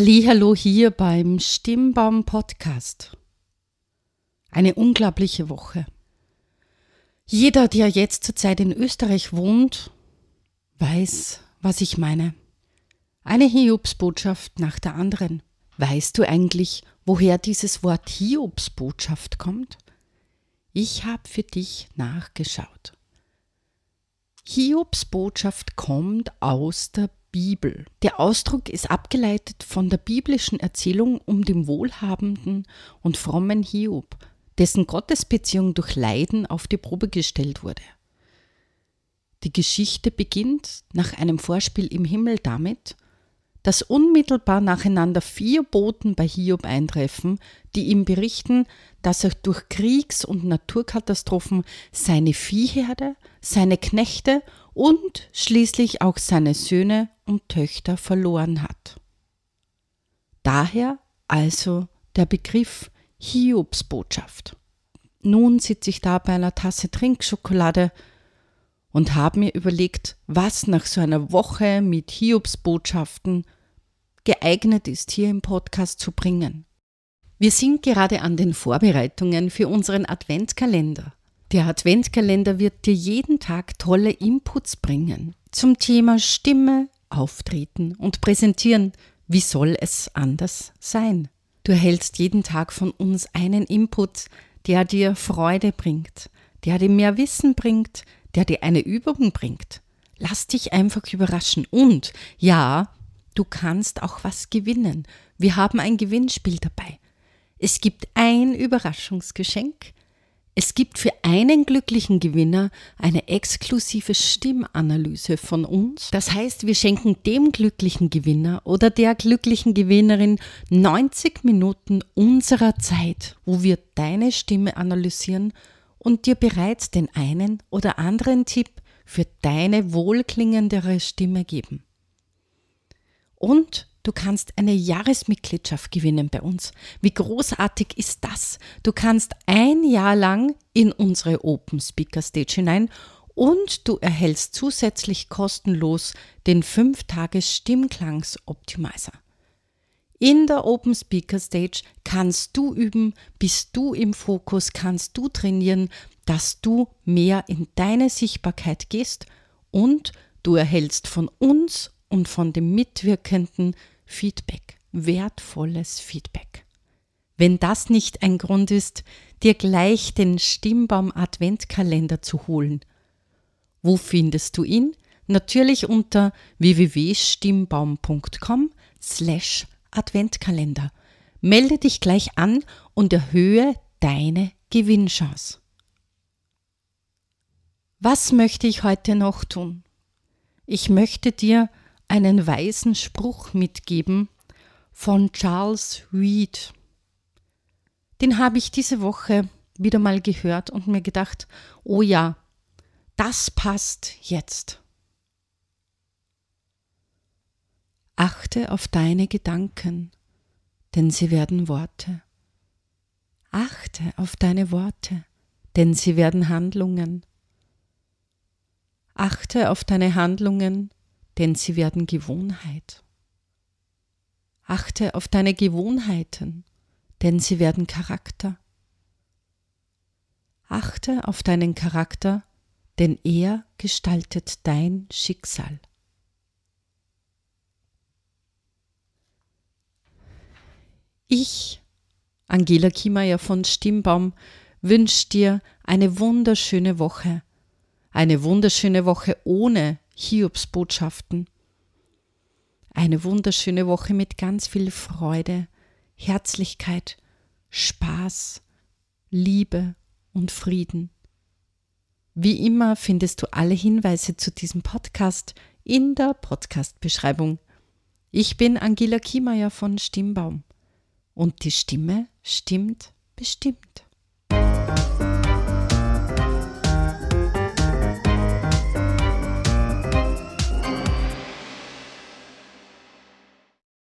Hallo hier beim Stimmbaum Podcast. Eine unglaubliche Woche. Jeder, der jetzt zurzeit in Österreich wohnt, weiß, was ich meine. Eine Hiobsbotschaft nach der anderen. Weißt du eigentlich, woher dieses Wort Hiobsbotschaft kommt? Ich habe für dich nachgeschaut. Hiobsbotschaft kommt aus der Bibel. Der Ausdruck ist abgeleitet von der biblischen Erzählung um den wohlhabenden und frommen Hiob, dessen Gottesbeziehung durch Leiden auf die Probe gestellt wurde. Die Geschichte beginnt nach einem Vorspiel im Himmel damit, dass unmittelbar nacheinander vier Boten bei Hiob eintreffen, die ihm berichten, dass er durch Kriegs- und Naturkatastrophen seine Viehherde, seine Knechte und schließlich auch seine Söhne und Töchter verloren hat. Daher also der Begriff Hiobsbotschaft. Nun sitze ich da bei einer Tasse Trinkschokolade und habe mir überlegt, was nach so einer Woche mit Hiobsbotschaften geeignet ist, hier im Podcast zu bringen. Wir sind gerade an den Vorbereitungen für unseren Adventskalender. Der Adventskalender wird dir jeden Tag tolle Inputs bringen zum Thema Stimme, Auftreten und Präsentieren. Wie soll es anders sein? Du erhältst jeden Tag von uns einen Input, der dir Freude bringt, der dir mehr Wissen bringt, der dir eine Übung bringt. Lass dich einfach überraschen. Und ja, du kannst auch was gewinnen. Wir haben ein Gewinnspiel dabei. Es gibt ein Überraschungsgeschenk, es gibt für einen glücklichen Gewinner eine exklusive Stimmanalyse von uns. Das heißt, wir schenken dem glücklichen Gewinner oder der glücklichen Gewinnerin 90 Minuten unserer Zeit, wo wir deine Stimme analysieren und dir bereits den einen oder anderen Tipp für deine wohlklingendere Stimme geben. Und Du kannst eine Jahresmitgliedschaft gewinnen bei uns. Wie großartig ist das? Du kannst ein Jahr lang in unsere Open Speaker Stage hinein und du erhältst zusätzlich kostenlos den 5-Tages Stimmklangs Optimizer. In der Open Speaker Stage kannst du üben, bist du im Fokus, kannst du trainieren, dass du mehr in deine Sichtbarkeit gehst und du erhältst von uns und von den Mitwirkenden Feedback, wertvolles Feedback. Wenn das nicht ein Grund ist, dir gleich den Stimmbaum Adventkalender zu holen. Wo findest du ihn? Natürlich unter www.stimmbaum.com slash Adventkalender. Melde dich gleich an und erhöhe deine Gewinnchance. Was möchte ich heute noch tun? Ich möchte dir einen weisen Spruch mitgeben von Charles Reed. Den habe ich diese Woche wieder mal gehört und mir gedacht, oh ja, das passt jetzt. Achte auf deine Gedanken, denn sie werden Worte. Achte auf deine Worte, denn sie werden Handlungen. Achte auf deine Handlungen, denn sie werden Gewohnheit. Achte auf deine Gewohnheiten, denn sie werden Charakter. Achte auf deinen Charakter, denn er gestaltet dein Schicksal. Ich, Angela Kiemeyer von Stimmbaum, wünsche dir eine wunderschöne Woche. Eine wunderschöne Woche ohne Hiobsbotschaften. Eine wunderschöne Woche mit ganz viel Freude, Herzlichkeit, Spaß, Liebe und Frieden. Wie immer findest du alle Hinweise zu diesem Podcast in der Podcast-Beschreibung. Ich bin Angela Kiemeyer von Stimmbaum und die Stimme stimmt bestimmt.